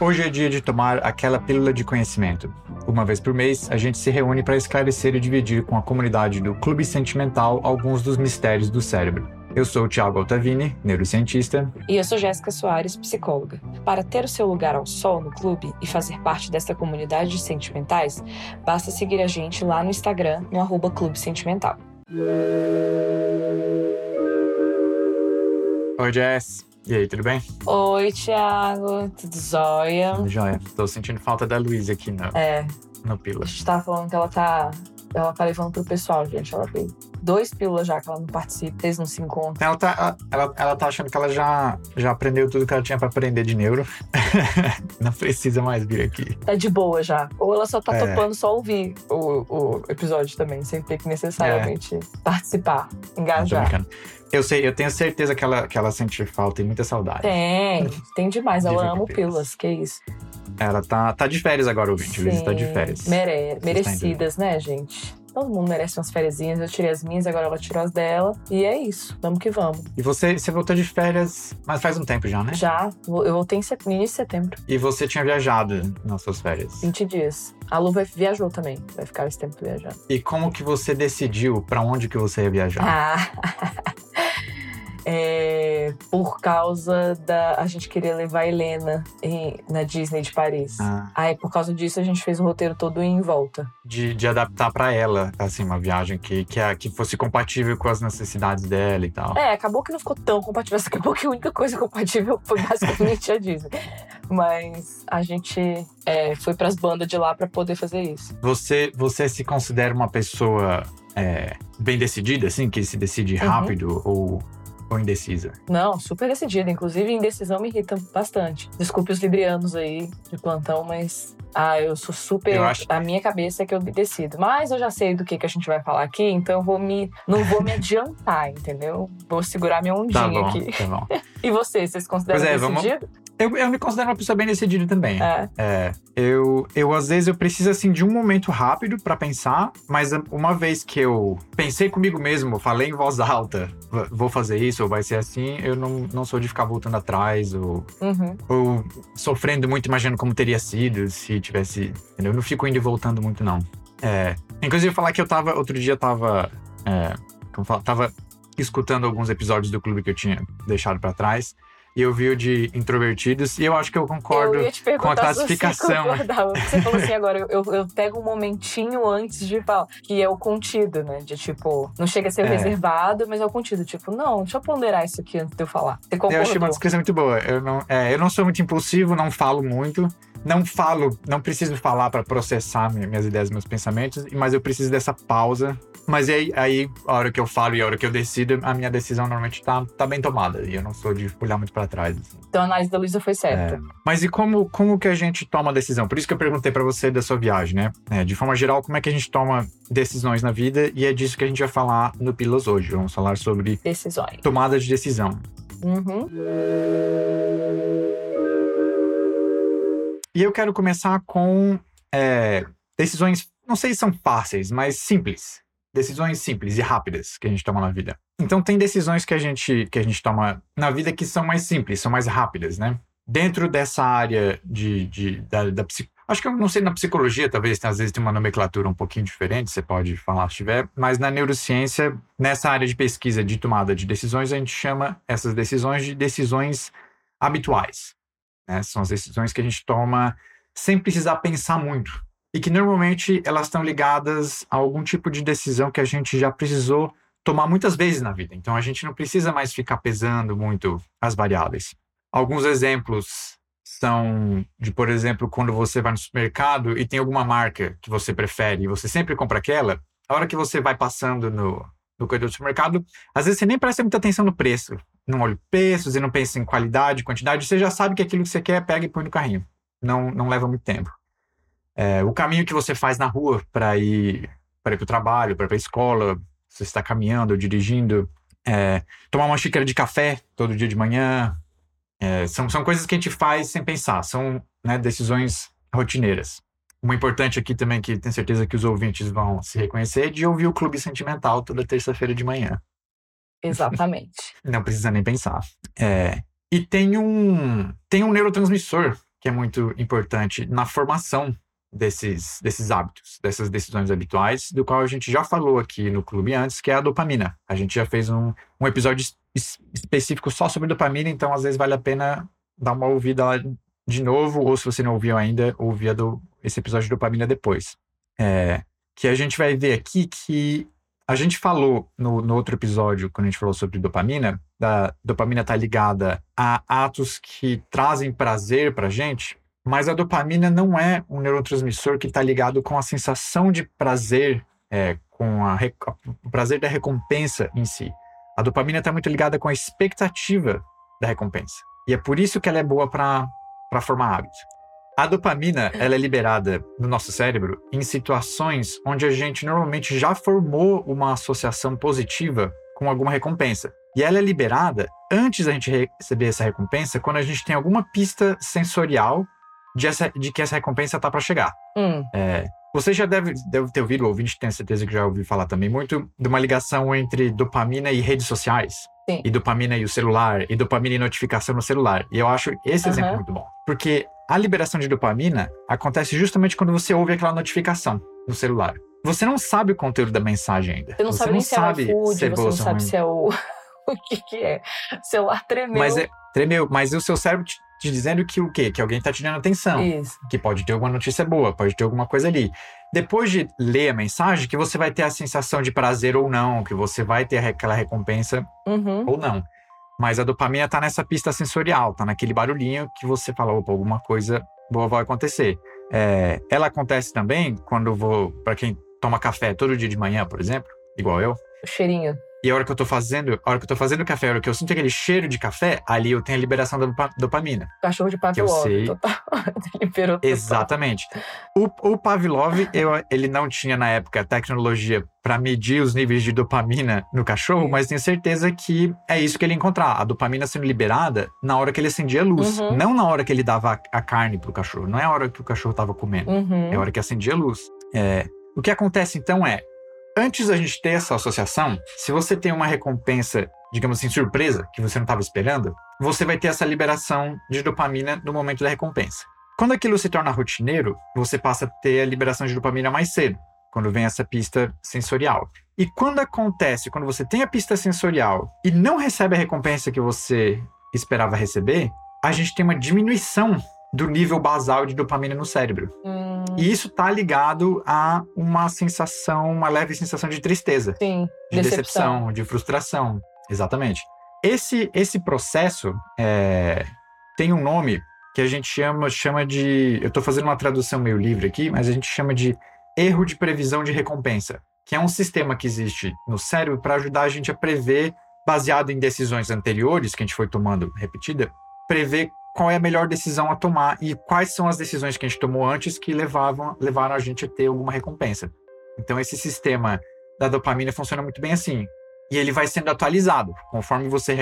Hoje é dia de tomar aquela pílula de conhecimento. Uma vez por mês, a gente se reúne para esclarecer e dividir com a comunidade do Clube Sentimental alguns dos mistérios do cérebro. Eu sou o Thiago Altavini, neurocientista. E eu sou Jéssica Soares, psicóloga. Para ter o seu lugar ao sol no clube e fazer parte dessa comunidade de sentimentais, basta seguir a gente lá no Instagram, no arroba Clube Sentimental. Oi, Jess. E aí, tudo bem? Oi, Thiago. Tudo jóia? Tudo jóia. Tô sentindo falta da Luísa aqui no, É, no Pila. a gente tava falando que ela tá. Ela tá levando pro pessoal, gente. Ela tem dois pílulas já que ela não participa, eles não se encontram. Ela tá, ela, ela tá achando que ela já, já aprendeu tudo que ela tinha pra aprender de neuro. não precisa mais vir aqui. Tá de boa já. Ou ela só tá É. topando só ouvir o, o episódio também, sem ter que necessariamente participar, Não, tô engajar. Eu sei, eu tenho certeza que ela, que ela sente falta e muita saudade. Tem, tem demais. Ela ama que pílulas, que isso. Ela tá, tá de férias agora, ouvinte. A Luísa tá de férias. mere- tá merecidas, né, gente? Todo mundo merece umas férias. Eu tirei as minhas, agora ela tirou as dela. E é isso. Vamos que vamos. E você, você voltou de férias, mas faz um tempo já, né? Já, eu voltei em set- início de setembro. E você tinha viajado nas suas férias. 20 dias. A Lu vai, viajou também. Vai ficar esse tempo viajando. E como que você decidiu pra onde que você ia viajar? Ah! É, por causa da. A gente queria levar a Helena em- na Disney de Paris. Ah, Aí, por causa disso, a gente fez o roteiro todo em volta. de, de adaptar pra ela, assim, uma viagem que, que, a- que fosse compatível com as necessidades dela e tal. É, acabou que não ficou tão compatível. Acabou que a única coisa compatível foi basicamente a Disney. Mas a gente é, foi pras bandas de lá pra poder fazer isso. Você, você se considera uma pessoa é, bem decidida, assim, que se decide Uhum. rápido ou, ou indecisa? Não, super decidida. Inclusive, indecisão me irrita bastante. Desculpe os librianos aí de plantão, mas. Ah, eu sou super. Eu acho- A minha cabeça é que eu decido. Mas eu já sei do que, que a gente vai falar aqui, então eu vou me. Não vou me adiantar, entendeu? Vou segurar minha ondinha Tá bom, aqui. tá bom. E você, vocês consideram Pois é, vamos- decidido? Eu, eu me considero uma pessoa bem decidida também. É. É, eu, eu às vezes eu preciso assim de um momento rápido pra pensar, mas uma vez que eu pensei comigo mesmo, falei em voz alta, "V- vou fazer isso ou vai ser assim, eu não, não sou de ficar voltando atrás ou, Uhum. ou sofrendo muito, imaginando como teria sido se tivesse. Entendeu? Eu não fico indo e voltando muito, não. É, inclusive, falar que eu tava. Outro dia eu tava. É, como fala, tava escutando alguns episódios do clube que eu tinha deixado pra trás. E eu vi o de introvertidos, e eu acho que eu concordo Eu ia te com a você classificação. concordava. Você falou assim agora, eu, eu pego um momentinho antes de falar, que é o contido, né? De tipo, não chega a ser É. reservado, mas é o contido. Tipo, não, deixa eu ponderar isso aqui antes de eu falar. Você Eu achei uma descrição muito boa. Eu não, é, eu não sou muito impulsivo, não falo muito. Não falo, não preciso falar para processar mi- minhas ideias, meus pensamentos, mas eu preciso dessa pausa. Mas aí, aí, a hora que eu falo e a hora que eu decido, a minha decisão normalmente tá, tá bem tomada. E eu não sou de olhar muito para trás. assim. Então a análise da Luísa foi certa. Mas e como, como que a gente toma a decisão? Por isso que eu perguntei para você da sua viagem, né? É, de forma geral, como é que a gente toma decisões na vida? E é disso que a gente vai falar no Pilas hoje. Vamos falar sobre Decisões. tomada de decisão. Uhum. E eu quero começar com é, decisões, não sei se são fáceis, mas simples. Decisões simples e rápidas que a gente toma na vida. Então tem decisões que a gente, que a gente toma na vida que são mais simples, são mais rápidas, né? Dentro dessa área de, de, da, da Acho que eu não sei na psicologia, talvez às vezes tem uma nomenclatura um pouquinho diferente, você pode falar se tiver, mas na neurociência, nessa área de pesquisa de tomada de decisões, a gente chama essas decisões de decisões habituais. Né? São as decisões que a gente toma sem precisar pensar muito. E que normalmente elas estão ligadas a algum tipo de decisão que a gente já precisou tomar muitas vezes na vida. Então a gente não precisa mais ficar pesando muito as variáveis. Alguns exemplos são de, por exemplo, quando você vai no supermercado e tem alguma marca que você prefere e você sempre compra aquela, a hora que você vai passando no, no corredor do supermercado, às vezes você nem presta muita atenção no preço. Não olha o preço, você não pensa em qualidade, quantidade, você já sabe que aquilo que você quer, pega e põe no carrinho. Não, não leva muito tempo. É, o caminho que você faz na rua para ir para o trabalho, para ir a escola, se você está caminhando ou dirigindo, é, tomar uma xícara de café todo dia de manhã, é, são, são coisas que a gente faz sem pensar, são né, decisões rotineiras. uma importante aqui também, que tenho certeza que os ouvintes vão se reconhecer, é de ouvir o Clube Sentimental toda terça-feira de manhã. Exatamente. Não precisa nem pensar. É, e tem um, tem um neurotransmissor que é muito importante na formação desses, desses hábitos, dessas decisões habituais, do qual a gente já falou aqui no clube antes, que é a dopamina. A gente já fez um, um episódio es específico só sobre dopamina, então às vezes vale a pena dar uma ouvida lá de novo, ou se você não ouviu ainda, ouvir do, esse episódio de dopamina depois. É, que a gente vai ver aqui que a gente falou no, no, outro episódio, quando a gente falou sobre dopamina, da dopamina está ligada a atos que trazem prazer para gente, mas a dopamina não é um neurotransmissor que está ligado com a sensação de prazer, é, com a, o prazer da recompensa em si. A dopamina está muito ligada com a expectativa da recompensa. E é por isso que ela é boa para formar hábitos. A dopamina ela é liberada no nosso cérebro em situações onde a gente normalmente já formou uma associação positiva com alguma recompensa. E ela é liberada antes da gente receber essa recompensa, quando a gente tem alguma pista sensorial de, essa, de que essa recompensa está para chegar. Hum. É, você já deve, deve ter ouvido, ou ouvinte tem certeza que já ouviu falar também muito, de uma ligação entre dopamina e redes sociais. Sim. E dopamina e o celular, e dopamina e notificação no celular. E eu acho esse exemplo uhum. muito bom. Porque a liberação de dopamina acontece justamente quando você ouve aquela notificação no celular. Você não sabe o conteúdo da mensagem ainda. Você não você sabe não nem sabe se é o iFood, se é você não sabe se é o... o que que é. O celular tremeu. Mas é, tremeu, mas o seu cérebro te, te dizendo que o quê? Que alguém está te dando atenção. Isso. Que pode ter alguma notícia boa, pode ter alguma coisa ali. Depois de ler a mensagem, que você vai ter a sensação de prazer ou não, que você vai ter aquela recompensa uhum. ou não. Mas a dopamina tá nessa pista sensorial, tá naquele barulhinho que você fala, opa, alguma coisa boa vai acontecer. É, ela acontece também quando eu vou, para quem toma café todo dia de manhã, por exemplo, igual eu. O cheirinho. E a hora que eu tô fazendo, a hora que eu tô fazendo café, a hora que eu sinto aquele cheiro de café, ali eu tenho a liberação da dopamina. Cachorro de Pavlov. eu sei. Liberou Exatamente. O, o Pavlov, eu, ele não tinha na época tecnologia para medir os níveis de dopamina no cachorro, mas tenho certeza que é isso que ele encontrar. A dopamina sendo liberada na hora que ele acendia a luz, Uhum. não na hora que ele dava a, a carne pro cachorro. Não é a hora que o cachorro tava comendo, Uhum. é a hora que acendia a luz. É, o que acontece então é, antes da gente ter essa associação, se você tem uma recompensa, digamos assim, surpresa, que você não estava esperando, você vai ter essa liberação de dopamina no momento da recompensa. Quando aquilo se torna rotineiro, você passa a ter a liberação de dopamina mais cedo, quando vem essa pista sensorial. E quando acontece, quando você tem a pista sensorial e não recebe a recompensa que você esperava receber, a gente tem uma diminuição do nível basal de dopamina no cérebro. Hum, E isso tá ligado a uma sensação, uma leve sensação de tristeza, sim. de decepção, de frustração. Exatamente. Esse, esse processo é, tem um nome que a gente chama, chama de. Eu estou fazendo uma tradução meio livre aqui, mas a gente chama de erro de previsão de recompensa, que é um sistema que existe no cérebro para ajudar a gente a prever, baseado em decisões anteriores que a gente foi tomando repetida, prever qual é a melhor decisão a tomar e quais são as decisões que a gente tomou antes que levavam, levaram a gente a ter alguma recompensa. Então, esse sistema da dopamina funciona muito bem assim. E ele vai sendo atualizado. Conforme você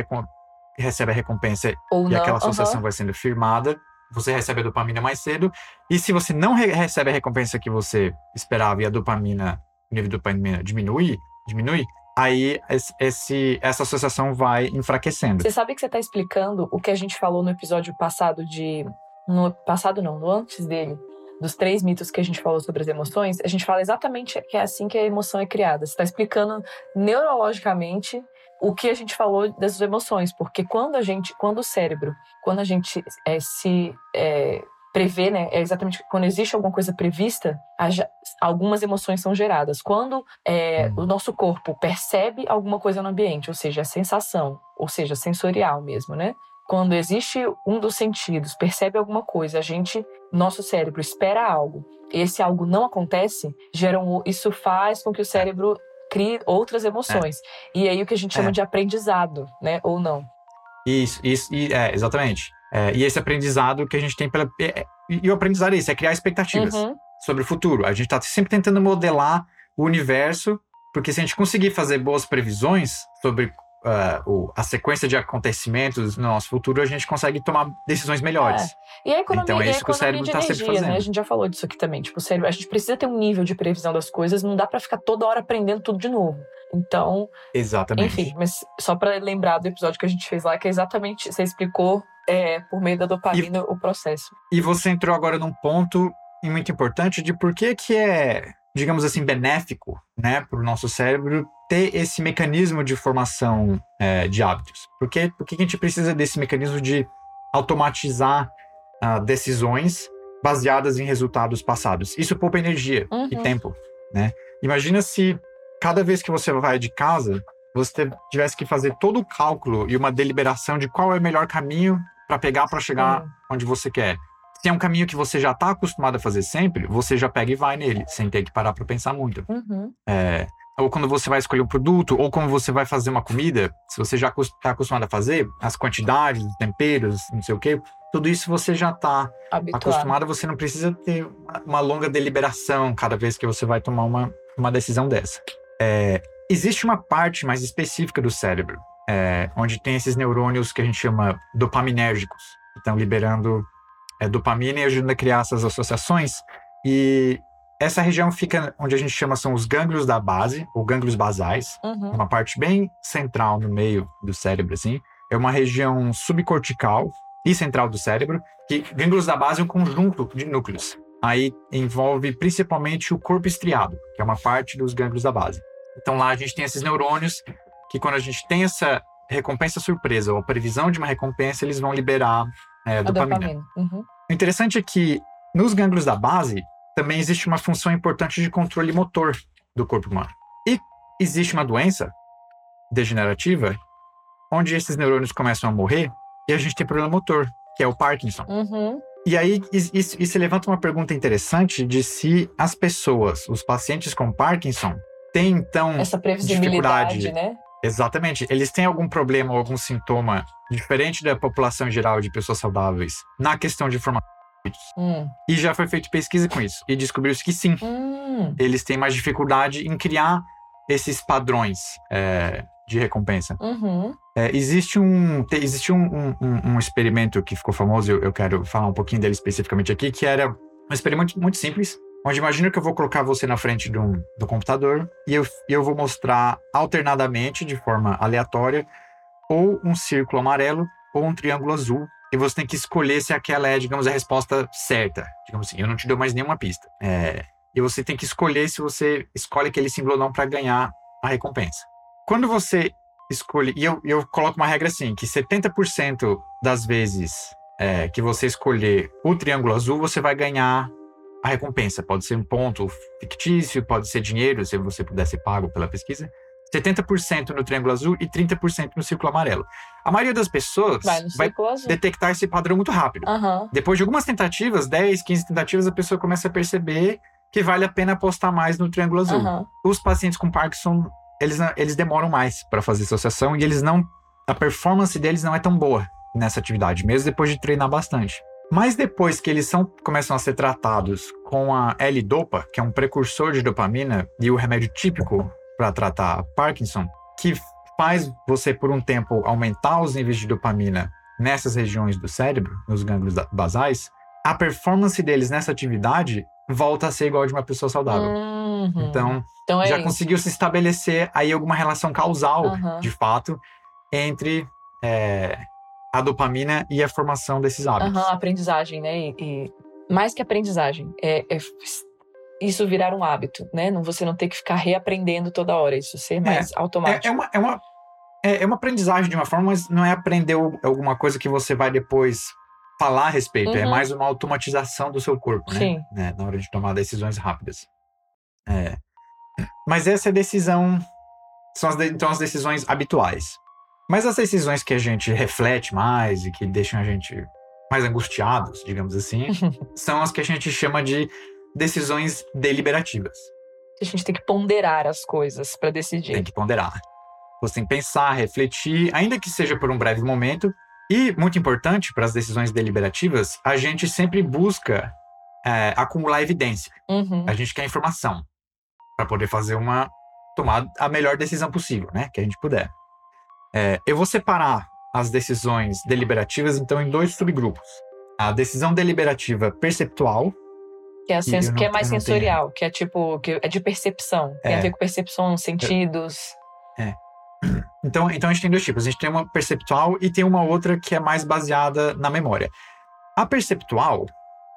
recebe a recompensa Ou e não. aquela associação aham. vai sendo firmada, você recebe a dopamina mais cedo. E se você não re- recebe a recompensa que você esperava e a dopamina, o nível de dopamina diminui, diminui, aí esse- essa associação vai enfraquecendo. Você sabe que você está explicando o que a gente falou no episódio passado de. No passado não, no antes dele. Dos três mitos que a gente falou sobre as emoções, a gente fala exatamente que é assim que a emoção é criada. Você está explicando neurologicamente o que a gente falou das emoções, porque quando a gente, quando o cérebro, quando a gente é, se é, prevê, né, é exatamente quando existe alguma coisa prevista, algumas emoções são geradas. Quando é, Hum. o nosso corpo percebe alguma coisa no ambiente, ou seja, a sensação, ou seja, sensorial mesmo, né? Quando existe um dos sentidos, percebe alguma coisa, a gente, nosso cérebro espera algo, e esse algo não acontece, gera um, isso faz com que o cérebro crie outras emoções. E aí o que a gente chama É. de aprendizado, né? Ou não. Isso, isso, é, exatamente. É, e esse aprendizado que a gente tem pela. é- é- e o aprendizado é isso, é criar expectativas Uhum. sobre o futuro. A gente está sempre tentando modelar o universo, porque se a gente conseguir fazer boas previsões sobre uh, a sequência de acontecimentos no nosso futuro, a gente consegue tomar decisões melhores. É. E a economia, então é isso que o cérebro está sempre fazendo. Né? A gente já falou disso aqui também. Tipo, o cérebro, a gente precisa ter um nível de previsão das coisas, não dá para ficar toda hora aprendendo tudo de novo. Então, exatamente. Enfim, mas só para lembrar do episódio que a gente fez lá, que é exatamente você explicou é, por meio da dopamina e, o processo. E você entrou agora num ponto muito importante de por que que é, digamos assim, benéfico, né, para o nosso cérebro ter esse mecanismo de formação é, de hábitos. Por que, por que a gente precisa desse mecanismo de automatizar uh, decisões baseadas em resultados passados? Isso poupa energia uhum. e tempo, né? Imagina se cada vez que você vai de casa, você tivesse que fazer todo o cálculo e uma deliberação de qual é o melhor caminho para pegar para chegar onde você quer. Se é um caminho que você já está acostumado a fazer sempre, você já pega e vai nele, sem ter que parar para pensar muito. Uhum. É, ou quando você vai escolher um produto, ou como você vai fazer uma comida, se você já está acostumado a fazer, as quantidades, os temperos, não sei o quê, tudo isso você já está acostumado, você não precisa ter uma longa deliberação cada vez que você vai tomar uma, uma decisão dessa. É, existe uma parte mais específica do cérebro, é, onde tem esses neurônios que a gente chama dopaminérgicos, que estão liberando é, dopamina e ajudando a criar essas associações. E essa região fica onde a gente chama são os gânglios da base, ou gânglios basais, uhum. uma parte bem central no meio do cérebro, assim. É uma região subcortical e central do cérebro, que gânglios da base é um conjunto de núcleos. Aí envolve principalmente o corpo estriado, que é uma parte dos gânglios da base. Então lá a gente tem esses neurônios que quando a gente tem essa recompensa surpresa ou a previsão de uma recompensa, eles vão liberar é, dopamina. dopamina. Uhum. O interessante é que nos gânglios da base também existe uma função importante de controle motor do corpo humano. E existe uma doença degenerativa onde esses neurônios começam a morrer e a gente tem problema motor, que é o Parkinson. Uhum. E aí isso, isso levanta uma pergunta interessante de se as pessoas, os pacientes com Parkinson, têm então essa previsibilidade, né? Exatamente. Eles têm algum problema ou algum sintoma diferente da população em geral de pessoas saudáveis na questão de formação hum. E já foi feita pesquisa com isso. E descobriu-se que sim. Hum. Eles têm mais dificuldade em criar esses padrões é, de recompensa. Uhum. É, existe um, existe um, um, um, experimento que ficou famoso, eu, eu quero falar um pouquinho dele especificamente aqui, que era um experimento muito simples, onde imagina que eu vou colocar você na frente do, do computador e eu, eu vou mostrar alternadamente, de forma aleatória, ou um círculo amarelo ou um triângulo azul. E você tem que escolher se aquela é, digamos, a resposta certa. Digamos assim, eu não te dou mais nenhuma pista. É, e você tem que escolher se você escolhe aquele símbolo ou não para ganhar a recompensa. Quando você escolhe, e eu, eu coloco uma regra assim, que 70% das vezes é, que você escolher o triângulo azul, você vai ganhar a recompensa. Pode ser um ponto fictício, pode ser dinheiro, se você puder ser pago pela pesquisa. 70% no triângulo azul e 30% no círculo amarelo. A maioria das pessoas vai, vai detectar esse padrão muito rápido. Uhum. Depois de algumas tentativas, 10, 15 tentativas, a pessoa começa a perceber que vale a pena apostar mais no triângulo azul. Uhum. Os pacientes com Parkinson, eles, eles demoram mais para fazer associação e eles não. A performance deles não é tão boa nessa atividade, mesmo depois de treinar bastante. Mas depois que eles são, começam a ser tratados com a L-Dopa, que é um precursor de dopamina e o remédio típico para tratar Parkinson, que faz você por um tempo aumentar os níveis de dopamina nessas regiões do cérebro, nos gânglios basais, a performance deles nessa atividade volta a ser igual a de uma pessoa saudável. Uhum. Então, então é já isso. conseguiu se estabelecer aí alguma relação causal, uhum. de fato, entre é, a dopamina e a formação desses hábitos. Uhum, aprendizagem, né? E, e, mais que aprendizagem, é, é, isso virar um hábito, né? Não, você não ter que ficar reaprendendo toda hora, isso ser é, mais automático. É, é, uma, é, uma, é, é, uma aprendizagem de uma forma, mas não é aprender alguma coisa que você vai depois falar a respeito. É uhum. É mais uma automatização do seu corpo, né? Sim. né? Na hora de tomar decisões rápidas. É. Mas essa é a decisão. São as então as decisões habituais. Mas as decisões que a gente reflete mais e que deixam a gente mais angustiados, digamos assim, são as que a gente chama de decisões deliberativas. A gente tem que ponderar as coisas para decidir. Tem que ponderar. Você tem que pensar, refletir, ainda que seja por um breve momento. E, muito importante para as decisões deliberativas, a gente sempre busca é, acumular evidência. Uhum. A gente quer informação para poder fazer uma tomar a melhor decisão possível, né? Que a gente puder. É, eu vou separar as decisões deliberativas, então, em dois subgrupos. A decisão deliberativa perceptual. Que é, sens... não- que é mais não tenho. sensorial, que é tipo, que é de percepção. Tem a É. ver com percepção, sentidos. Então, então a gente tem dois tipos. A gente tem uma perceptual e tem uma outra que é mais baseada na memória. A perceptual,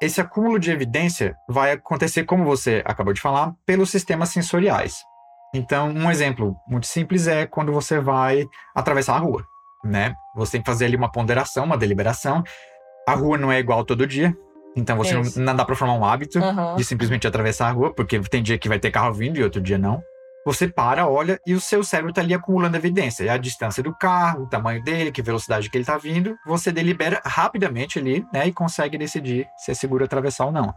esse acúmulo de evidência vai acontecer, como você acabou de falar, pelos sistemas sensoriais. Então, um exemplo muito simples é quando você vai atravessar a rua, né? Você tem que fazer ali uma ponderação, uma deliberação. A rua não é igual todo dia, então você não, Isso. não dá para formar um hábito Aham. de simplesmente atravessar a rua, porque tem dia que vai ter carro vindo e outro dia não. Você para, olha e o seu cérebro está ali acumulando evidência. É a distância do carro, o tamanho dele, que velocidade que ele está vindo. Você delibera rapidamente ali, né? E consegue decidir se é seguro atravessar ou não.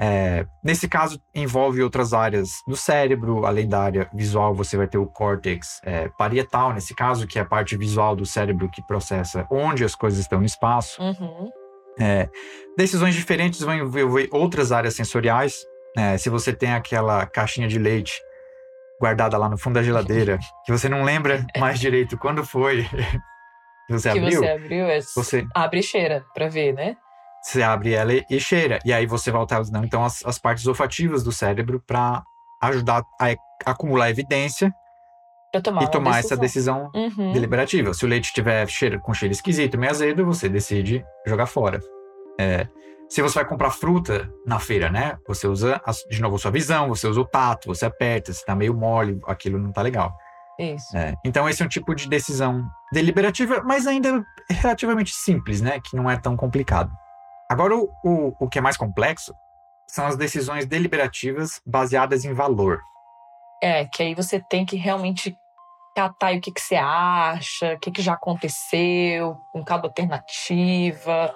É, nesse caso, envolve outras áreas do cérebro, além da área visual, você vai ter o córtex é, parietal, nesse caso, que é a parte visual do cérebro que processa onde as coisas estão no espaço. Uhum. É, decisões diferentes vão envolver outras áreas sensoriais. É, se você tem aquela caixinha de leite guardada lá no fundo da geladeira, que você não lembra mais direito quando foi que você que abriu, você abriu, é... você, abre e cheira pra ver, né? Você abre ela e, e cheira. E aí você vai usando então as, as partes olfativas do cérebro para ajudar a, acumular evidência tomar e tomar essa decisão. decisão Uhum. deliberativa. Se o leite tiver cheiro, com cheiro esquisito, meio azedo, você decide jogar fora. É, se você vai comprar fruta na feira, né? Você usa as- de novo a sua visão, você usa o tato, você aperta, se tá meio mole, aquilo não tá legal. Isso. É, então esse é um tipo de decisão deliberativa, mas ainda relativamente simples, né? Que não é tão complicado. Agora o, o, o que é mais complexo são as decisões deliberativas baseadas em valor. É, que aí você tem que realmente catar o que, que você acha, o que, que já aconteceu com cada alternativa,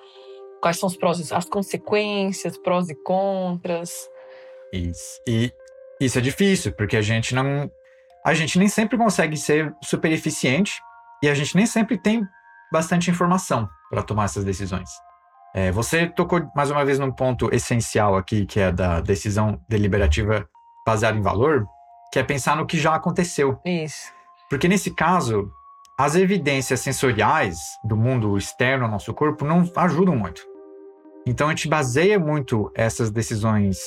quais são os prós, as consequências, prós e contras. Isso. E isso é difícil, porque a gente não. A gente nem sempre consegue ser super eficiente e a gente nem sempre tem bastante informação para tomar essas decisões. É, você tocou mais uma vez num ponto essencial aqui, que é da decisão deliberativa baseada em valor, que é pensar no que já aconteceu. Isso. Porque nesse caso, as evidências sensoriais do mundo externo ao nosso corpo não ajudam muito. Então a gente baseia muito essas decisões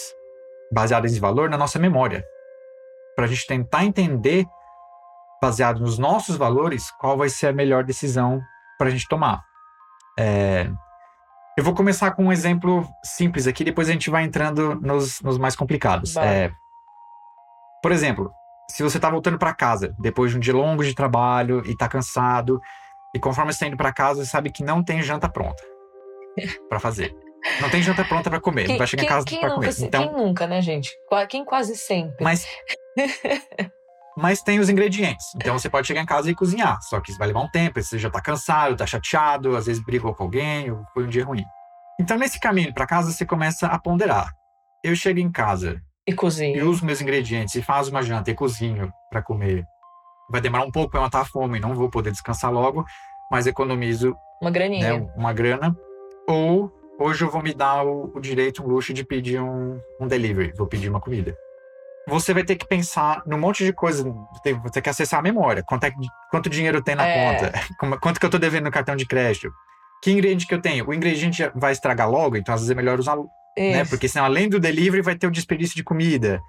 baseadas em valor na nossa memória. Para a gente tentar entender, baseado nos nossos valores, qual vai ser a melhor decisão para a gente tomar. É, Eu vou começar com um exemplo simples aqui, depois a gente vai entrando nos, nos mais complicados. É, por exemplo, se você está voltando para casa depois de um dia longo de trabalho e está cansado, e conforme você está indo para casa, você sabe que não tem janta pronta para fazer. Não tem janta pronta para comer, não vai chegar em casa quem para comer. Então, quem nunca, né, gente? Quem quase sempre. mas mas tem os ingredientes. Então você pode chegar em casa e cozinhar, só que isso vai levar um tempo, você já tá cansado, tá chateado, às vezes brigou com alguém, ou foi um dia ruim. Então nesse caminho para casa você começa a ponderar. Eu chego em casa E e cozinha. uso meus ingredientes e faço uma janta e cozinho para comer. Vai demorar um pouco para matar a fome, não vou poder descansar logo, mas economizo Uma graninha. né, uma grana. Ou hoje eu vou me dar o, o direito, um luxo de pedir um, um delivery, vou pedir uma comida. Você vai ter que pensar num monte de coisa, tem- você tem que acessar a memória. Quanto, é quanto dinheiro tem na É. conta? Quanto que eu tô devendo no cartão de crédito? Que ingrediente que eu tenho? O ingrediente vai estragar logo, então às vezes é melhor usar né? Porque senão, além do delivery, vai ter o desperdício de comida.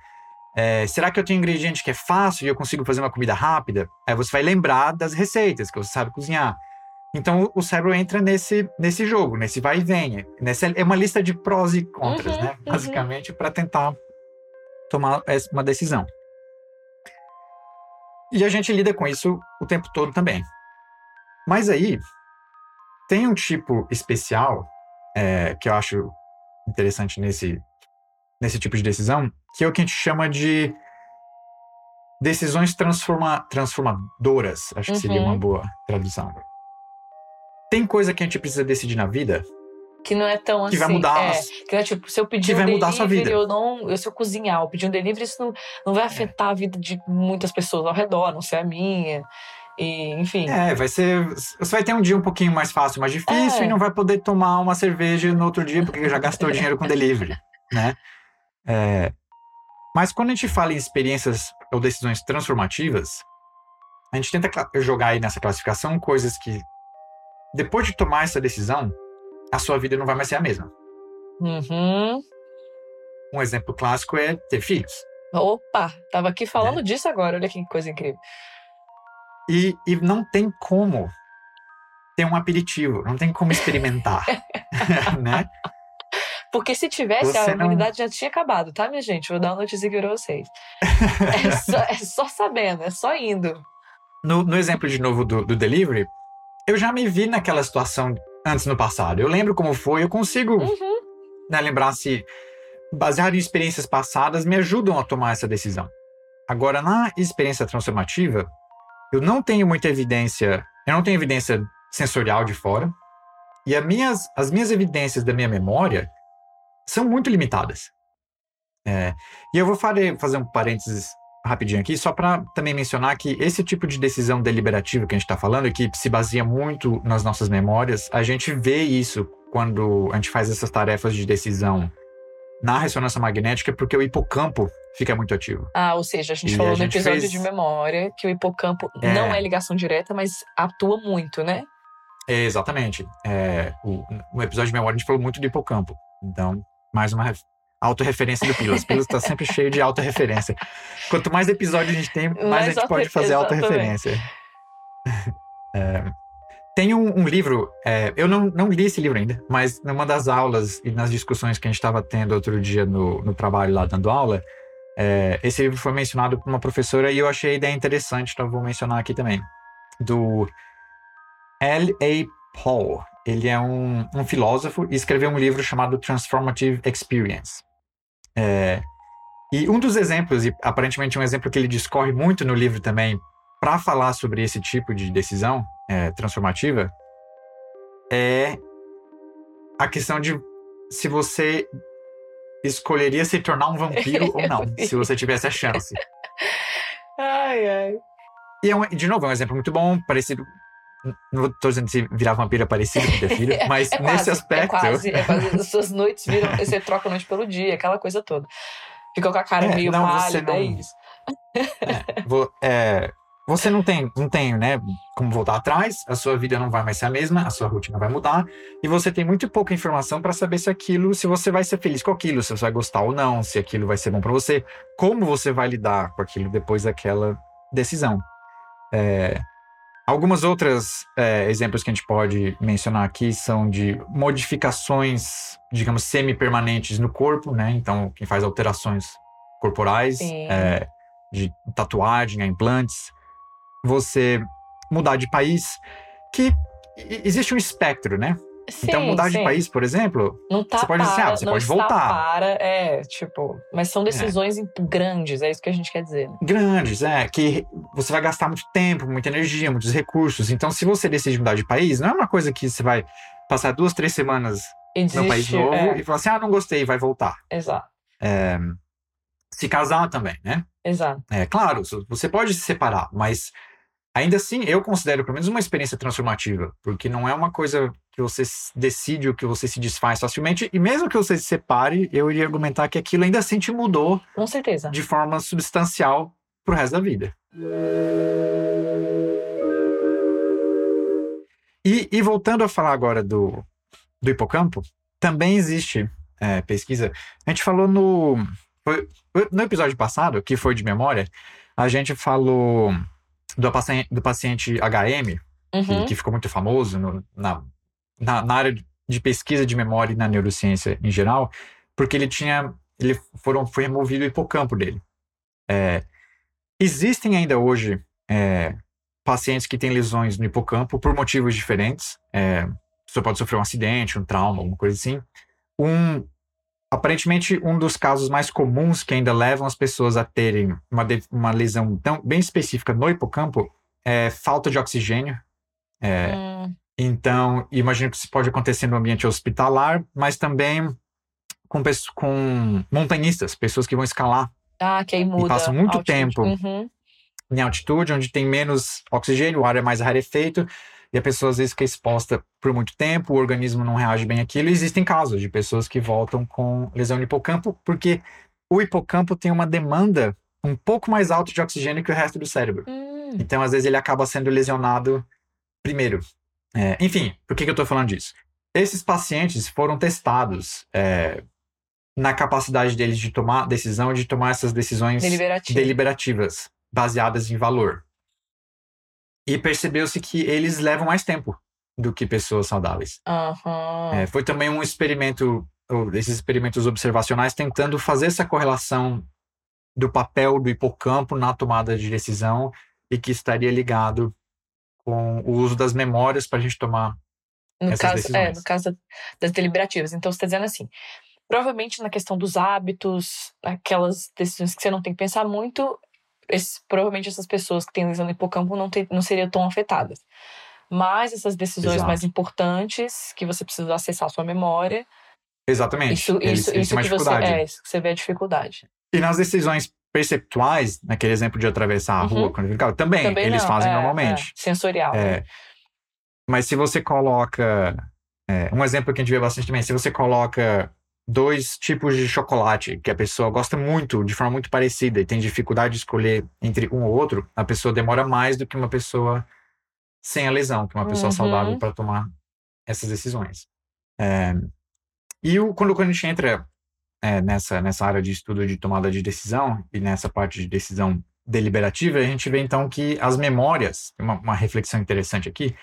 É, será que eu tenho ingrediente que é fácil e eu consigo fazer uma comida rápida? Aí você vai lembrar das receitas que você sabe cozinhar. Então o- cérebro entra nesse, nesse jogo, nesse vai e vem. Nessa, é uma lista de prós e contras, Uhum, né? uhum. Basicamente, para tentar tomar uma decisão. E a gente lida com isso o tempo todo também. Mas aí, tem um tipo especial é, que eu acho interessante nesse, nesse tipo de decisão, que é o que a gente chama de decisões transforma, transformadoras. Acho que seria Uhum. uma boa tradução. Tem coisa que a gente precisa decidir na vida Que não é tão que assim. vai mudar. É, que é tipo, se eu pedir que um delivery, eu não. Eu, se eu cozinhar, eu pedir um delivery, isso não, não vai afetar a vida de muitas pessoas ao redor, não ser a minha. E, enfim. É, vai ser. Você vai ter um dia um pouquinho mais fácil, mais difícil, É. e não vai poder tomar uma cerveja no outro dia porque já gastou dinheiro com delivery, né? É, mas quando a gente fala em experiências ou decisões transformativas, a gente tenta jogar aí nessa classificação coisas que, depois de tomar essa decisão, a sua vida não vai mais ser a mesma. Uhum. Um exemplo clássico é ter filhos. Opa, tava aqui falando é. disso agora, olha que coisa incrível. E, e não tem como ter um aperitivo, não tem como experimentar, né? Porque se tivesse, Você a humanidade não... já tinha acabado, tá, minha gente? Vou dar uma notícia aqui pra vocês. é, só, é, só, sabendo, é só indo. No, no exemplo de novo do, do delivery, eu já me vi naquela situação antes no passado. Eu lembro como foi, eu consigo uhum. né, lembrar se, baseado em experiências passadas, me ajudam a tomar essa decisão. Agora, na experiência transformativa, eu não tenho muita evidência, eu não tenho evidência sensorial de fora, e as minhas, as minhas evidências da minha memória são muito limitadas. É, e eu vou fazer, fazer um parênteses rapidinho aqui, só para também mencionar que esse tipo de decisão deliberativa que a gente está falando, que se baseia muito nas nossas memórias, a gente vê isso quando a gente faz essas tarefas de decisão na ressonância magnética, porque o hipocampo fica muito ativo. Ah, ou seja, a gente e falou a no episódio fez... de memória que o hipocampo é... não é ligação direta, mas atua muito, né? É, exatamente. É, o, no episódio de memória a gente falou muito do hipocampo. Então, mais uma autorreferência do Pilas. Pilas está sempre cheio de autorreferência. Quanto mais episódios a gente tem, mais, mais a gente pode fazer autorreferência. é, tem um, um livro, é, eu não, não li esse livro ainda, mas numa das aulas e nas discussões que a gente estava tendo outro dia no, no trabalho lá dando aula, é, esse livro foi mencionado por uma professora e eu achei a ideia interessante, então vou mencionar aqui também. Do L.A. Paul. Ele é um, um filósofo e escreveu um livro chamado Transformative Experience. É, e um dos exemplos, e aparentemente um exemplo que ele discorre muito no livro também, para falar sobre esse tipo de decisão é, transformativa, é a questão de se você escolheria se tornar um vampiro ou não, se você tivesse a chance. Ai, ai. E, é um, de novo, é um exemplo muito bom, parecido não estou dizendo se virar vampiro é parecido com filho, é mas é nesse aspecto. É quase, é quase. As suas noites viram. Você troca a noite pelo dia, aquela coisa toda. Fica com a cara é, meio não, pálida, não, é isso. É, vou, é, você não tem, não tem, né, como voltar atrás, a sua vida não vai mais ser a mesma, a sua rotina vai mudar, e você tem muito pouca informação para saber se aquilo, se você vai ser feliz com aquilo, se você vai gostar ou não, se aquilo vai ser bom para você, como você vai lidar com aquilo depois daquela decisão. É, Algumas outras é, exemplos que a gente pode mencionar aqui são de modificações, digamos, semi-permanentes no corpo, né? Então, quem faz alterações corporais, é, de tatuagem a implantes, você mudar de país, que existe um espectro, né? Sim, então, mudar sim. de país, por exemplo, não tá você pode para, dizer, ah, você pode voltar. Para, é, tipo, mas são decisões é. grandes, é isso que a gente quer dizer. Né? Grandes, é, que você vai gastar muito tempo, muita energia, muitos recursos. Então, se você decide mudar de país, não é uma coisa que você vai passar duas, três semanas Existe, no país novo é. e falar assim, ah, não gostei, vai voltar. Exato. É, se casar também, né? Exato. É claro, você pode se separar, mas ainda assim eu considero pelo menos uma experiência transformativa, porque não é uma coisa que você decide o que você se desfaz facilmente, e mesmo que você se separe, eu iria argumentar que aquilo ainda assim te mudou. Com certeza. De forma substancial pro resto da vida. E, e voltando a falar agora do, do hipocampo, também existe é, pesquisa. A gente falou no, no episódio passado, que foi de memória, a gente falou do paciente, do paciente HM, uhum. que, que, ficou muito famoso no, na, na, na, área de pesquisa de memória e na neurociência em geral, porque ele tinha. Ele foram, foi removido o hipocampo dele. É, existem ainda hoje é, pacientes que têm lesões no hipocampo por motivos diferentes. É, pessoa pode sofrer um acidente, um trauma, alguma coisa assim. Um, aparentemente, um dos casos mais comuns que ainda levam as pessoas a terem uma, uma lesão tão, bem específica no hipocampo é falta de oxigênio. É, hum. Então, imagino que isso pode acontecer no ambiente hospitalar, mas também com, com montanhistas, pessoas que vão escalar. Ah, que aí muda. E passam muito tempo uhum. em altitude, onde tem menos oxigênio, o ar é mais rarefeito, e a pessoa às vezes fica exposta por muito tempo, o organismo não reage bem àquilo. E existem casos de pessoas que voltam com lesão no hipocampo, porque o hipocampo tem uma demanda um pouco mais alta de oxigênio que o resto do cérebro. Hum. Então, às vezes, ele acaba sendo lesionado primeiro. É, enfim, por que, que eu estou falando disso? Esses pacientes foram testados é, na capacidade deles de tomar decisão, de tomar essas decisões Deliberativo. deliberativas, baseadas em valor. E percebeu-se que eles levam mais tempo do que pessoas saudáveis. Aham. É, foi também um experimento, esses experimentos observacionais, tentando fazer essa correlação do papel do hipocampo na tomada de decisão e que estaria ligado com o uso das memórias para a gente tomar No essas caso, é, decisões. no caso da- das deliberativas. Então, você está dizendo assim, provavelmente na questão dos hábitos, aquelas decisões que você não tem que pensar muito, esse- provavelmente essas pessoas que têm lesão no hipocampo não, tem- não seriam tão afetadas. Mas essas decisões Exato. mais importantes, que você precisa acessar a sua memória, Exatamente. isso, eles, isso, eles isso que você, dificuldade. é, isso que você vê a dificuldade. E nas decisões perceptuais, naquele exemplo de atravessar a Uhum. rua quando também, Também eles não, fazem é, normalmente. é, sensorial. É. Mas se você coloca. é, um exemplo que a gente vê bastante também, se você coloca dois tipos de chocolate que a pessoa gosta muito, de forma muito parecida, e tem dificuldade de escolher entre um ou outro, a pessoa demora mais do que uma pessoa sem a lesão, que é uma pessoa Uhum. saudável para tomar essas decisões. É, e o, quando, quando a gente entra é, nessa, nessa área de estudo de tomada de decisão e nessa parte de decisão deliberativa, a gente vê então que as memórias, uma, uma reflexão interessante aqui,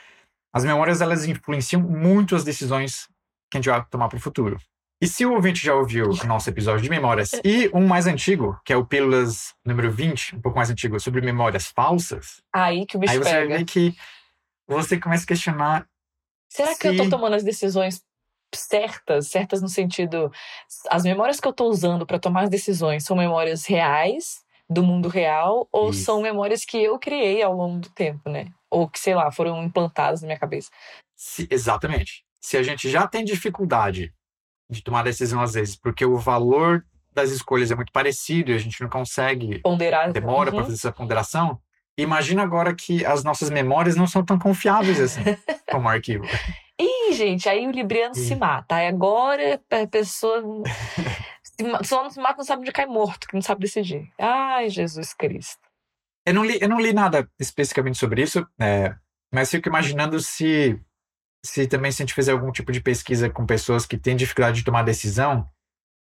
as memórias elas influenciam muito as decisões que a gente vai tomar para o futuro. E se o ouvinte já ouviu o nosso episódio de memórias e um mais antigo, que é o Pílulas número 20, um pouco mais antigo, sobre memórias falsas, Aí que o bicho aí você vai pega. ver que você começa a questionar Será que eu tô se- tomando as decisões certas? Certas no sentido. As memórias que eu tô usando para tomar as decisões são memórias reais, do mundo real, ou Isso. são memórias que eu criei ao longo do tempo, né? Ou que, sei lá, foram implantadas na minha cabeça. se- exatamente. Se a gente já tem dificuldade de tomar decisão às vezes, porque o valor das escolhas é muito parecido e a gente não consegue Ponderar. demora Uhum. para fazer essa ponderação. Imagina agora que as nossas memórias não são tão confiáveis assim como arquivo. Ih, gente, aí o Libriano se mata. Aí agora a pessoa só não se mata, não sabe onde cai morto, que não sabe decidir. Ai, Jesus Cristo. Eu não li, eu não li nada especificamente sobre isso, é, mas fico imaginando se, se também se a gente fizer algum tipo de pesquisa com pessoas que têm dificuldade de tomar decisão,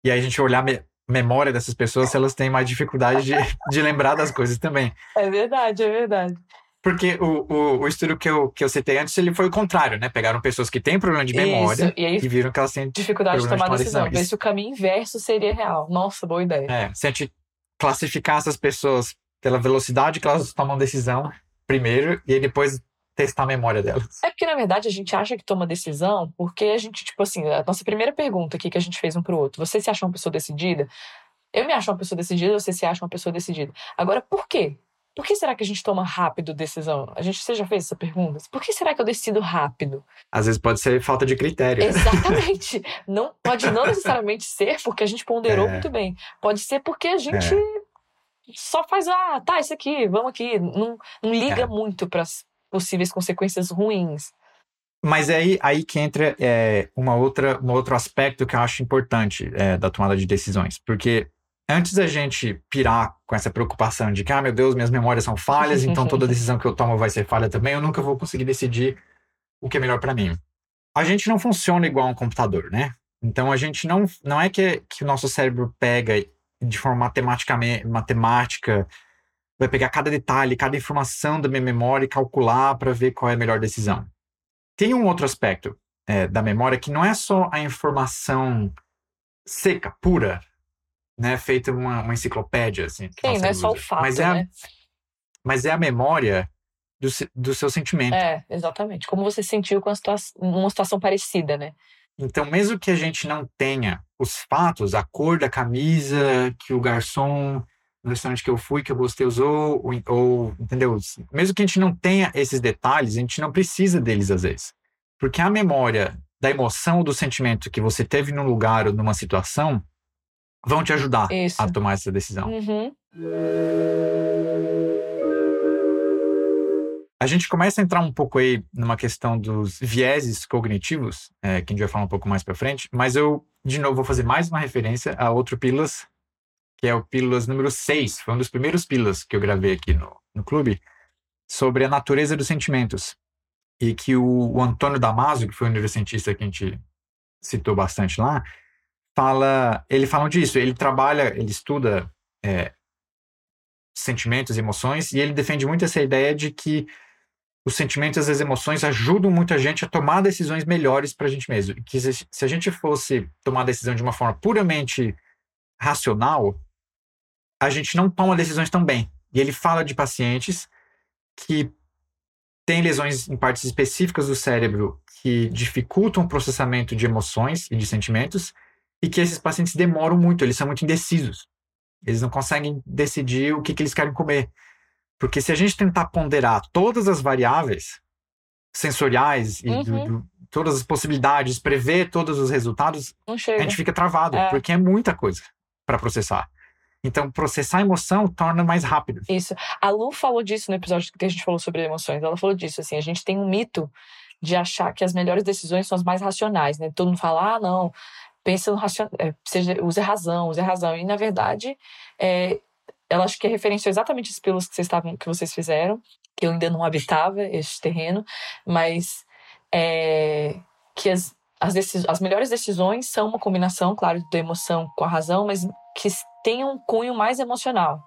e aí a gente olhar a me- memória dessas pessoas, se elas têm mais dificuldade de, de lembrar das coisas também. É verdade, é verdade. Porque o, o, o estudo que eu, que eu citei antes, ele foi o contrário, né? Pegaram pessoas que têm problema de memória Isso, e aí e viram que elas têm dificuldade de problema de tomar tomar decisão. decisão. Ver se o caminho inverso seria real. Nossa, boa ideia. É, se a gente classificar essas pessoas pela velocidade que elas tomam decisão primeiro e aí depois testar a memória delas. É porque, na verdade, a gente acha que toma decisão porque a gente, tipo assim, a nossa primeira pergunta aqui que a gente fez um pro outro. Você se acha uma pessoa decidida? Eu me acho uma pessoa decidida, você se acha uma pessoa decidida. Agora, por quê? Por que será que a gente toma rápido decisão? A gente, você já fez essa pergunta? Por que será que eu decido rápido? Às vezes pode ser falta de critério. Exatamente. não Pode não necessariamente ser porque a gente ponderou É. muito bem. Pode ser porque a gente só faz, ah, tá, isso aqui, vamos aqui. Não, não liga É. muito para possíveis consequências ruins. Mas é aí, aí que entra é, uma outra, um outro aspecto que eu acho importante é, da tomada de decisões. Porque antes da gente pirar com essa preocupação de que, ah, meu Deus, minhas memórias são falhas, então toda decisão que eu tomo vai ser falha também, eu nunca vou conseguir decidir o que é melhor para mim. A gente não funciona igual um computador, né? Então a gente não, não é que, que o nosso cérebro pega de forma matematicamente, matemática, vai pegar cada detalhe, cada informação da minha memória e calcular para ver qual é a melhor decisão. Tem um outro aspecto é, da memória que não é só a informação seca, pura, né, feita uma, uma enciclopédia, assim. Sim, não é só o fato, mas é a, né? mas é a memória do, do seu sentimento. É, exatamente. Como você se sentiu com situa- numa situação parecida, né? Então, mesmo que a gente não tenha os fatos, a cor da camisa que o garçom no restaurante que eu fui, que eu gostei, usou, ou, ou, entendeu? Mesmo que a gente não tenha esses detalhes, a gente não precisa deles às vezes. Porque a memória da emoção ou do sentimento que você teve num lugar ou numa situação vão te ajudar Isso. a tomar essa decisão. Uhum. A gente começa a entrar um pouco aí numa questão dos vieses cognitivos, é, que a gente vai falar um pouco mais pra frente, mas eu, de novo, vou fazer mais uma referência a outro Pílulas, que é o Pílulas número 6. Foi um dos primeiros Pílulas que eu gravei aqui no, no clube. sobre a natureza dos sentimentos. E que o, o Antônio Damasio, que foi um neurocientista que a gente citou bastante lá, fala, ele fala disso. Ele trabalha, ele estuda é, sentimentos e emoções, e ele defende muito essa ideia de que os sentimentos e as emoções ajudam muita gente a tomar decisões melhores para a gente mesmo. Que se, se a gente fosse tomar a decisão de uma forma puramente racional, a gente não toma decisões tão bem. E ele fala de pacientes que têm lesões em partes específicas do cérebro que dificultam o processamento de emoções e de sentimentos, e que esses pacientes demoram muito, eles são muito indecisos. Eles não conseguem decidir o que, que eles querem comer. Porque se a gente tentar ponderar todas as variáveis sensoriais e Uhum. do- do- todas as possibilidades, prever todos os resultados, a gente fica travado, É. porque é muita coisa para processar. Então, processar a emoção torna mais rápido. Isso. A Lu falou disso no episódio que a gente falou sobre emoções. Ela falou disso, assim, a gente tem um mito de achar que as melhores decisões são as mais racionais, né? Todo mundo fala, ah, não, pensa no racional, seja, use razão, use razão. E, na verdade, é, ela acho que referenciou exatamente os pilos que vocês, estavam, que vocês fizeram, que eu ainda não habitava esse terreno, mas é, que as, as, as melhores decisões são uma combinação, claro, da emoção com a razão, mas que tenham um cunho mais emocional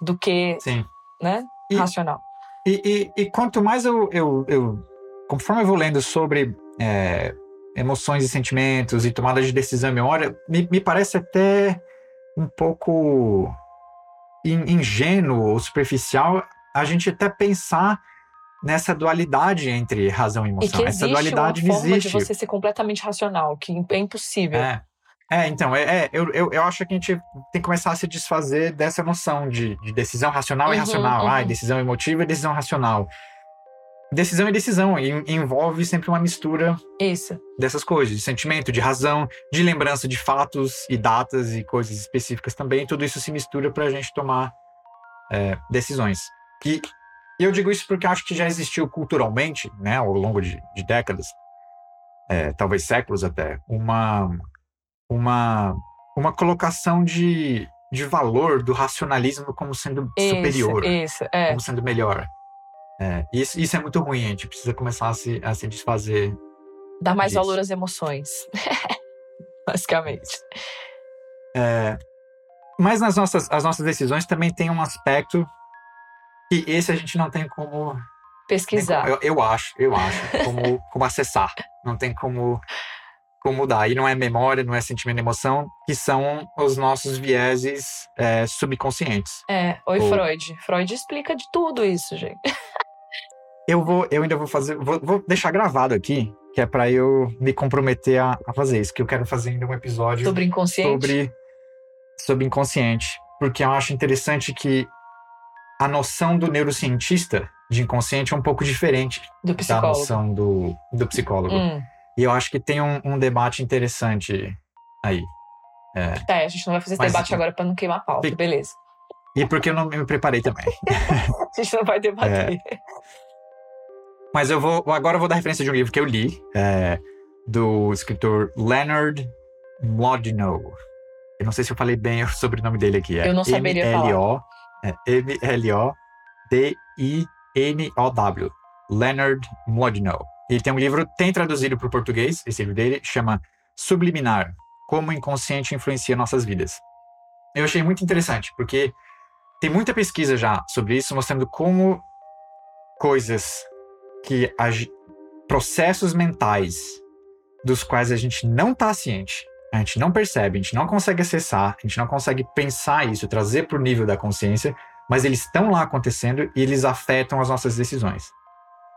do que Sim. né, E- racional. E, e- e quanto mais eu, eu, eu- Conforme eu vou lendo sobre é, emoções e sentimentos e tomada de decisão e memória, me, me parece até um pouco in- ingênuo ou superficial a gente até pensar nessa dualidade entre razão e E emoção. que Essa dualidade uma forma existe. de você ser completamente racional, que é impossível. É. É, então, é, é, eu, eu, eu acho que a gente tem que começar a se desfazer dessa noção de, de decisão racional e Uhum, irracional. Ah, uhum. decisão emotiva e decisão racional. Decisão é decisão, e envolve sempre uma mistura Isso. dessas coisas, de sentimento, de razão, de lembrança de fatos e datas e coisas específicas também. Tudo isso se mistura para a gente tomar é, decisões. E, e eu digo isso porque acho que já existiu culturalmente, né, ao longo de, de décadas, é, talvez séculos até, uma uma uma colocação de, de valor do racionalismo como sendo superior, Isso, isso. É. como sendo melhor. É, isso, isso é muito ruim, a gente precisa começar a se, a se desfazer Dar mais disso. valor às emoções. Basicamente. Mas nas nossas, as nossas decisões também tem um aspecto que esse a gente não tem como. Pesquisar. como- eu, eu acho, eu acho, como, como acessar. Não tem como mudar. E não é memória, não é sentimento e emoção, que são os nossos vieses é, subconscientes. É. Oi, Ou- Freud. Freud explica de tudo isso, gente. Eu vou, eu ainda vou fazer, vou, vou deixar gravado aqui, que é para eu me comprometer a, a fazer isso, que eu quero fazer ainda um episódio Sobre inconsciente. sobre, sobre inconsciente. Porque eu acho interessante que a noção do neurocientista de inconsciente é um pouco diferente Do da psicólogo. noção do, do psicólogo. Hum. E eu acho que tem um, um debate interessante aí. Tá, a gente não vai fazer esse debate agora pra não queimar a pauta, Fica- beleza. E porque eu não me preparei também. A gente não vai debater. Mas eu vou. Agora eu vou dar referência de um livro que eu li, é, do escritor Leonard Mlodinow. Eu não sei se eu falei bem o sobrenome dele aqui. É Eu não saberia falar. M-L-O, é M-L-O-D-I-N-O-W. Leonard Mlodinow. Ele tem um livro, tem traduzido para o português, esse livro dele, chama Subliminar: Como o Inconsciente Influencia Nossas Vidas. Eu achei muito interessante, porque tem muita pesquisa já sobre isso, mostrando como coisas que processos mentais dos quais a gente não está ciente, a gente não percebe, a gente não consegue acessar, a gente não consegue pensar isso, trazer para o nível da consciência, mas eles estão lá acontecendo e eles afetam as nossas decisões.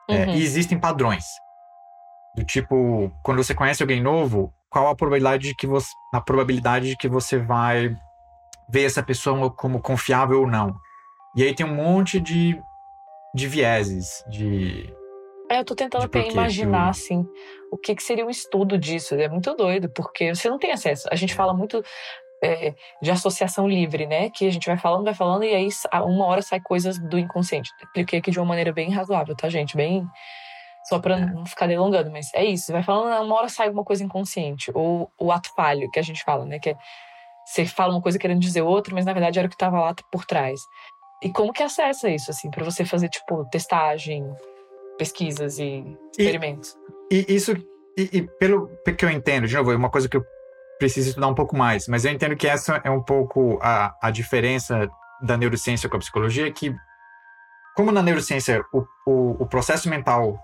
É, Uhum. e existem padrões. Do tipo, quando você conhece alguém novo, qual a probabilidade de que você, a probabilidade de que você vai ver essa pessoa como confiável ou não? E aí tem um monte de, de vieses, de É, eu tô tentando quê? imaginar, Eu- assim, o que, que seria um estudo disso. É muito doido, porque você não tem acesso. A gente fala muito é, de associação livre, né? Que a gente vai falando, vai falando, e aí uma hora sai coisas do inconsciente. Expliquei aqui de uma maneira bem razoável, tá, gente? Bem. Só pra não ficar delongando, mas é isso. Você vai falando, uma hora sai alguma coisa inconsciente. Ou o ato falho, que a gente fala, né? Que é, você fala uma coisa querendo dizer outra, mas na verdade era o que tava lá por trás. E como que acessa isso, assim, para você fazer, tipo, testagem, pesquisas e experimentos? E, e isso, e, e, pelo que eu entendo, de novo, é uma coisa que eu preciso estudar um pouco mais, mas eu entendo que essa é um pouco a, a diferença da neurociência com a psicologia, que como na neurociência o, o, o processo mental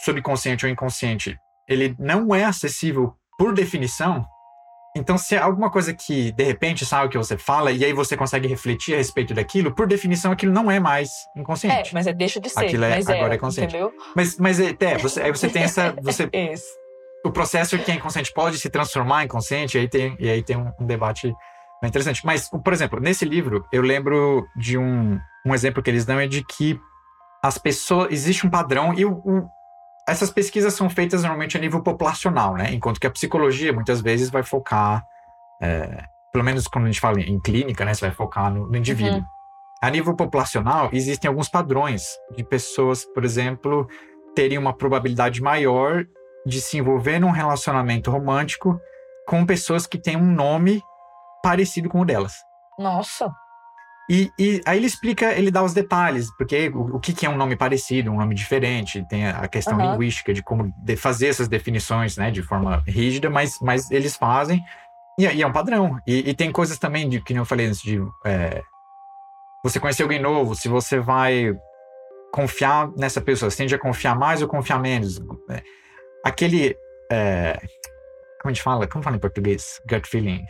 subconsciente ou inconsciente, ele não é acessível por definição, então, se é alguma coisa que, de repente, sabe o que você fala, e aí você consegue refletir a respeito daquilo, por definição, aquilo não é mais inconsciente. É, mas é deixa de ser. Aquilo é, mas agora é, é consciente. Entendeu? Mas, mas é, é, você, aí você tem essa. Você. o processo que é inconsciente pode se transformar em consciente, e aí tem, e aí tem um, um debate interessante. Mas, por exemplo, nesse livro, eu lembro de um, um exemplo que eles dão é de que as pessoas. Existe um padrão, e o, o essas pesquisas são feitas normalmente a nível populacional, né? Enquanto que a psicologia muitas vezes vai focar é, pelo menos quando a gente fala em clínica, né, você vai focar no, no indivíduo. Uhum. A nível populacional, existem alguns padrões de pessoas, por exemplo, terem uma probabilidade maior de se envolver num relacionamento romântico com pessoas que têm um nome parecido com o delas. Nossa! E, e, aí ele explica, ele dá os detalhes, porque o, o que, que, é um nome parecido, um nome diferente, tem a, questão uhum. linguística de como de fazer essas definições, né, de forma rígida, mas, mas eles fazem. E, e é um padrão. E, e, tem coisas também, de, que eu falei antes, de é, você conhecer alguém novo, se você vai confiar nessa pessoa, você tende a confiar mais ou confiar menos. É, aquele. É, como a gente fala? Como fala em português? Gut feeling.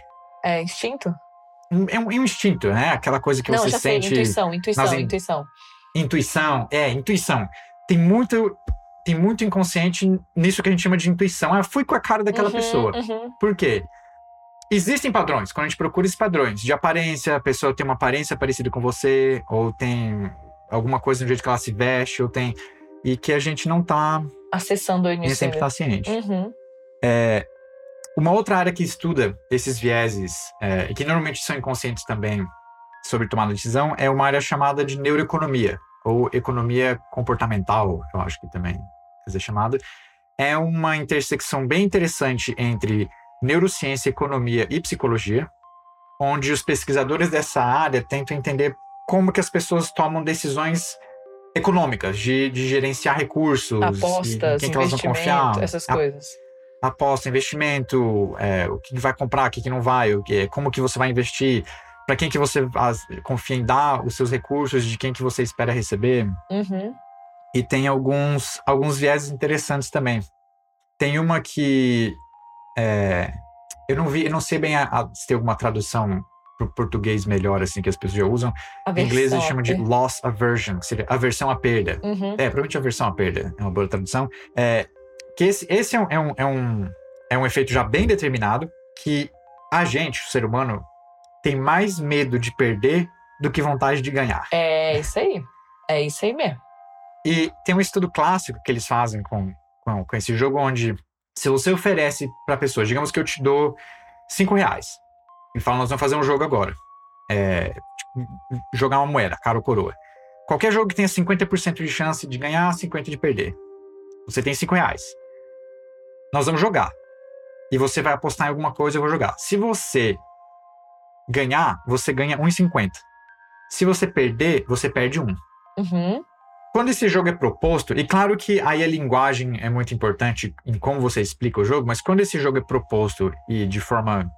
É instinto? É um, é um instinto, né? Aquela coisa que Não, você já sente. Sei, intuição, intuição, nas, intuição. Intuição, é, intuição. Tem muito. Tem muito inconsciente nisso que a gente chama de intuição. Ah, fui com a cara daquela uhum, pessoa. Uhum. Por quê? Existem padrões. Quando a gente procura esses padrões de aparência, a pessoa tem uma aparência parecida com você, ou tem alguma coisa no jeito que ela se veste, ou tem. E que a gente não tá. Acessando Nem sempre está ciente. Uhum. É, uma outra área que estuda esses vieses, é, e que normalmente são inconscientes também sobre tomada de decisão, é uma área chamada de neuroeconomia, ou economia comportamental, eu acho que também quer chamada. É uma intersecção bem interessante entre neurociência, economia e psicologia, onde os pesquisadores dessa área tentam entender como que as pessoas tomam decisões econômicas, de, de gerenciar recursos, apostas, quem que elas vão confiar, essas coisas. Aposta, investimento, é, o que vai comprar, o que, que não vai, o que, como que você vai investir, para quem que você as, confia em dar os seus recursos, de quem que você espera receber. Uhum. E tem alguns, alguns vieses interessantes também. Tem uma que é, eu não vi, eu não sei bem a, a, se tem alguma tradução para o português melhor, assim, que as pessoas já usam. Aversão, em inglês eles chamam de loss aversion, que seria aversão à perda. Uhum. É, provavelmente aversão à perda, é uma boa tradução. É, que esse, esse é, um, é, um, é, um, é um efeito já bem determinado, que a gente, o ser humano, tem mais medo de perder do que vontade de ganhar. É isso aí. É isso aí mesmo. E tem um estudo clássico que eles fazem com, com, com esse jogo, onde se você oferece para pessoa, digamos que eu te dou cinco reais e fala, nós vamos fazer um jogo agora. É, tipo, jogar uma moeda, cara ou coroa. Qualquer jogo que tenha 50% de chance de ganhar, 50% de perder. Você tem cinco reais. Nós vamos jogar. E você vai apostar em alguma coisa, eu vou jogar. Se você ganhar, você ganha 1,50. Se você perder, você perde 1. Uhum. Quando esse jogo é proposto, e claro que aí a linguagem é muito importante em como você explica o jogo, mas quando esse jogo é proposto e de forma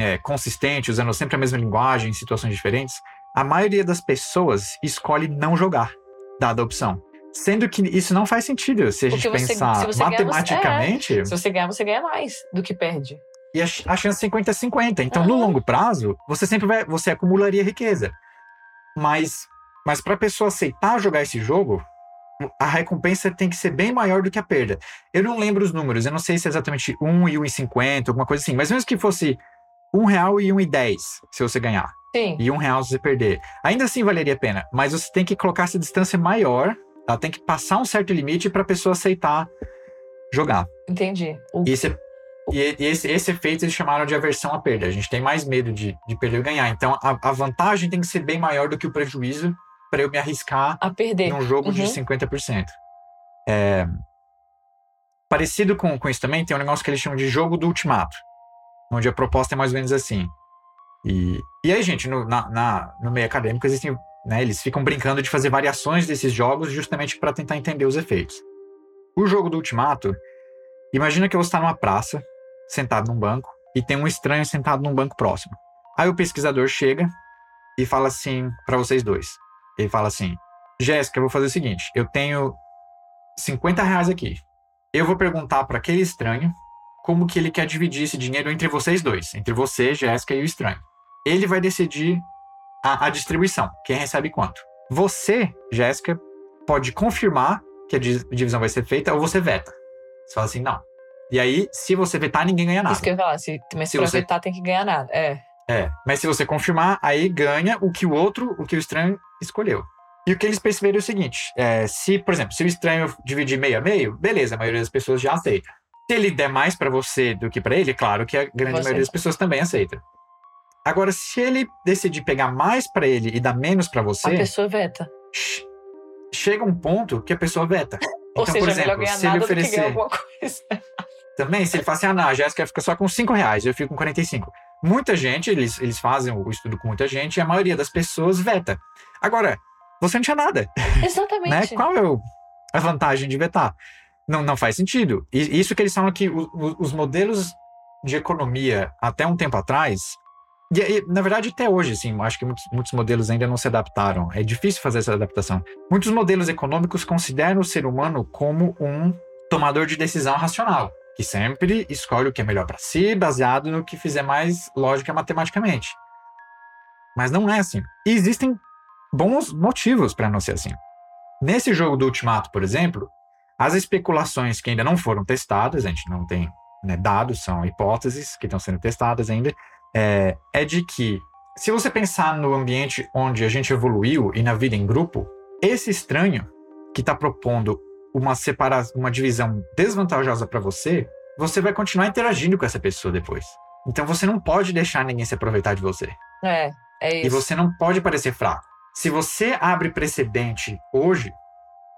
é, consistente, usando sempre a mesma linguagem em situações diferentes, a maioria das pessoas escolhe não jogar, dada a opção. Sendo que isso não faz sentido se a gente você, pensar se matematicamente. Ganhar, você, é, se você ganhar, você ganha mais do que perde. E a, a chance é 50-50. Então, uhum. no longo prazo, você sempre vai. Você acumularia riqueza. Mas mas para a pessoa aceitar jogar esse jogo, a recompensa tem que ser bem maior do que a perda. Eu não lembro os números, eu não sei se é exatamente 1 e 1,50, alguma coisa assim, mas mesmo que fosse 1 real e 1,10 se você ganhar. Sim. E 1 real se você perder. Ainda assim valeria a pena, mas você tem que colocar essa distância maior, ela tem que passar um certo limite para a pessoa aceitar jogar. Entendi. O... E, esse, e esse, esse efeito eles chamaram de aversão à perda. A gente tem mais medo de, de perder ou ganhar. Então a, a vantagem tem que ser bem maior do que o prejuízo para eu me arriscar a perder num jogo uhum. de 50%. É... Parecido com, com isso também, tem um negócio que eles chamam de jogo do ultimato, onde a proposta é mais ou menos assim. E, e aí, gente, no, na, na, no meio acadêmico existem, né, eles ficam brincando de fazer variações desses jogos justamente para tentar entender os efeitos. O jogo do Ultimato, imagina que você está numa praça, sentado num banco, e tem um estranho sentado num banco próximo. Aí o pesquisador chega e fala assim para vocês dois. Ele fala assim: Jéssica, eu vou fazer o seguinte: eu tenho 50 reais aqui. Eu vou perguntar para aquele estranho como que ele quer dividir esse dinheiro entre vocês dois, entre você, Jéssica e o estranho. Ele vai decidir a, a distribuição, quem recebe quanto. Você, Jéssica, pode confirmar que a divisão vai ser feita ou você veta. Você fala assim, não. E aí, se você vetar, ninguém ganha nada. Isso que eu ia falar, se, mas se pra você... vetar tem que ganhar nada. É. É, mas se você confirmar, aí ganha o que o outro, o que o estranho escolheu. E o que eles perceberam é o seguinte: é, se, por exemplo, se o estranho dividir meio a meio, beleza, a maioria das pessoas já aceita. Se ele der mais para você do que para ele, claro que a grande você. maioria das pessoas também aceita. Agora, se ele decidir pegar mais para ele e dar menos para você. A pessoa veta. Chega um ponto que a pessoa veta. Ou então, seja, por exemplo, se ele oferecer. Também, se ele fala assim, ah, não, a Jéssica fica só com 5 reais, eu fico com 45. Muita gente, eles, eles fazem o estudo com muita gente e a maioria das pessoas veta. Agora, você não tinha nada. Exatamente. né? Qual é a vantagem de vetar? Não, não faz sentido. E isso que eles falam que os modelos de economia até um tempo atrás, e, e, na verdade até hoje, assim, acho que muitos, muitos modelos ainda não se adaptaram. É difícil fazer essa adaptação. Muitos modelos econômicos consideram o ser humano como um tomador de decisão racional que sempre escolhe o que é melhor para si, baseado no que fizer mais lógica matematicamente. Mas não é assim. E existem bons motivos para não ser assim. Nesse jogo do Ultimato, por exemplo, as especulações que ainda não foram testadas, a gente não tem né, dados, são hipóteses que estão sendo testadas ainda, é, é de que se você pensar no ambiente onde a gente evoluiu e na vida em grupo, esse estranho que está propondo uma separação, uma divisão desvantajosa para você, você vai continuar interagindo com essa pessoa depois. Então você não pode deixar ninguém se aproveitar de você. É, é isso. E você não pode parecer fraco. Se você abre precedente hoje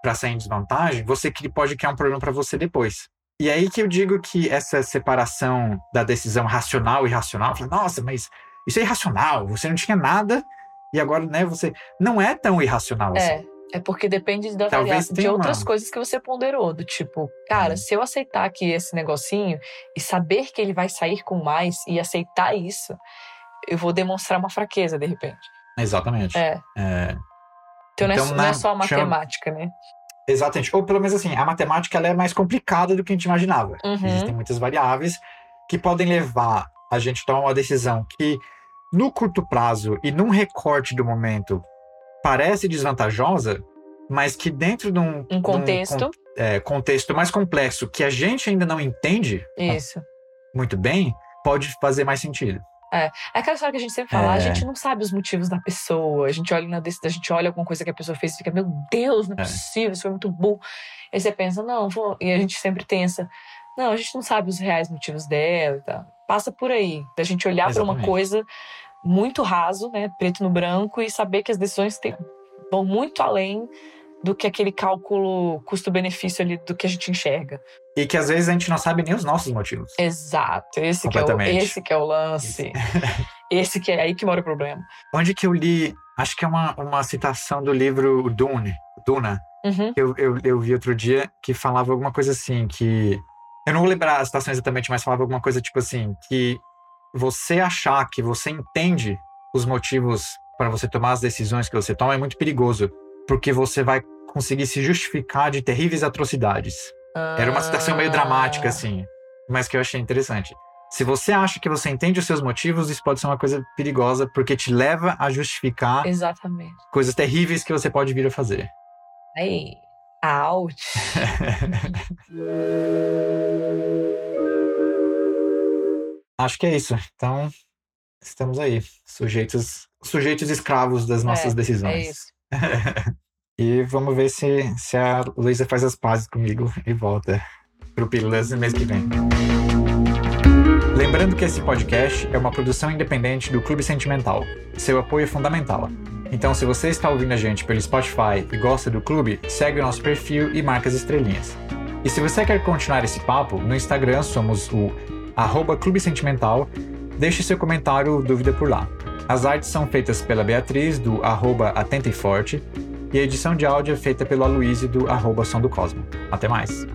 para sair em desvantagem, você pode criar um problema para você depois. E aí que eu digo que essa separação da decisão racional e irracional, nossa, mas isso é irracional, você não tinha nada e agora, né, você não é tão irracional é. assim. É porque depende da variação de outras uma... coisas que você ponderou. Do tipo, cara, hum. se eu aceitar aqui esse negocinho e saber que ele vai sair com mais e aceitar isso, eu vou demonstrar uma fraqueza de repente. Exatamente. É. é... Então, não, é, então, não é só a matemática, chama... né? Exatamente. Ou pelo menos assim, a matemática ela é mais complicada do que a gente imaginava. Uhum. Existem muitas variáveis que podem levar a gente a tomar uma decisão que, no curto prazo e num recorte do momento, parece desvantajosa, mas que dentro de um, um contexto. De um, é, contexto mais complexo que a gente ainda não entende Isso. muito bem, pode fazer mais sentido. É, é aquela história que a gente sempre fala, é. a gente não sabe os motivos da pessoa, a gente olha na a gente olha alguma coisa que a pessoa fez e fica, meu Deus, não é, é. possível, isso foi muito bom. Aí você pensa, não, vou... e a gente sempre pensa, não, a gente não sabe os reais motivos dela e tal. Passa por aí, da gente olhar para uma coisa muito raso, né, preto no branco, e saber que as decisões vão muito além do que aquele cálculo custo-benefício ali do que a gente enxerga. E que às vezes a gente não sabe nem os nossos motivos. Exato. Esse, que é, o, esse que é o lance. esse que é aí que mora o problema. Onde que eu li, acho que é uma, uma citação do livro Dune, Duna, uhum. eu, eu, eu vi outro dia, que falava alguma coisa assim, que... Eu não vou lembrar a citação exatamente, mas falava alguma coisa tipo assim, que você achar que você entende os motivos para você tomar as decisões que você toma é muito perigoso, porque você vai conseguir se justificar de terríveis atrocidades. Ah. Era uma situação meio dramática, assim, mas que eu achei interessante. Se você acha que você entende os seus motivos, isso pode ser uma coisa perigosa, porque te leva a justificar Exatamente. coisas terríveis que você pode vir a fazer. Aí, out. Acho que é isso. Então, estamos aí, sujeitos, sujeitos escravos das nossas é, decisões. É isso. e vamos ver se, se a Luísa faz as pazes comigo e volta pro Pílulas no mês que vem. Lembrando que esse podcast é uma produção independente do Clube Sentimental. Seu apoio é fundamental. Então, se você está ouvindo a gente pelo Spotify e gosta do clube, segue o nosso perfil e marca as estrelinhas. E se você quer continuar esse papo, no Instagram somos o arroba Clube Sentimental Deixe seu comentário ou dúvida por lá. As artes são feitas pela Beatriz, do arroba Atenta e Forte, e a edição de áudio é feita pelo Aloysio, do arroba Som do Cosmo. Até mais!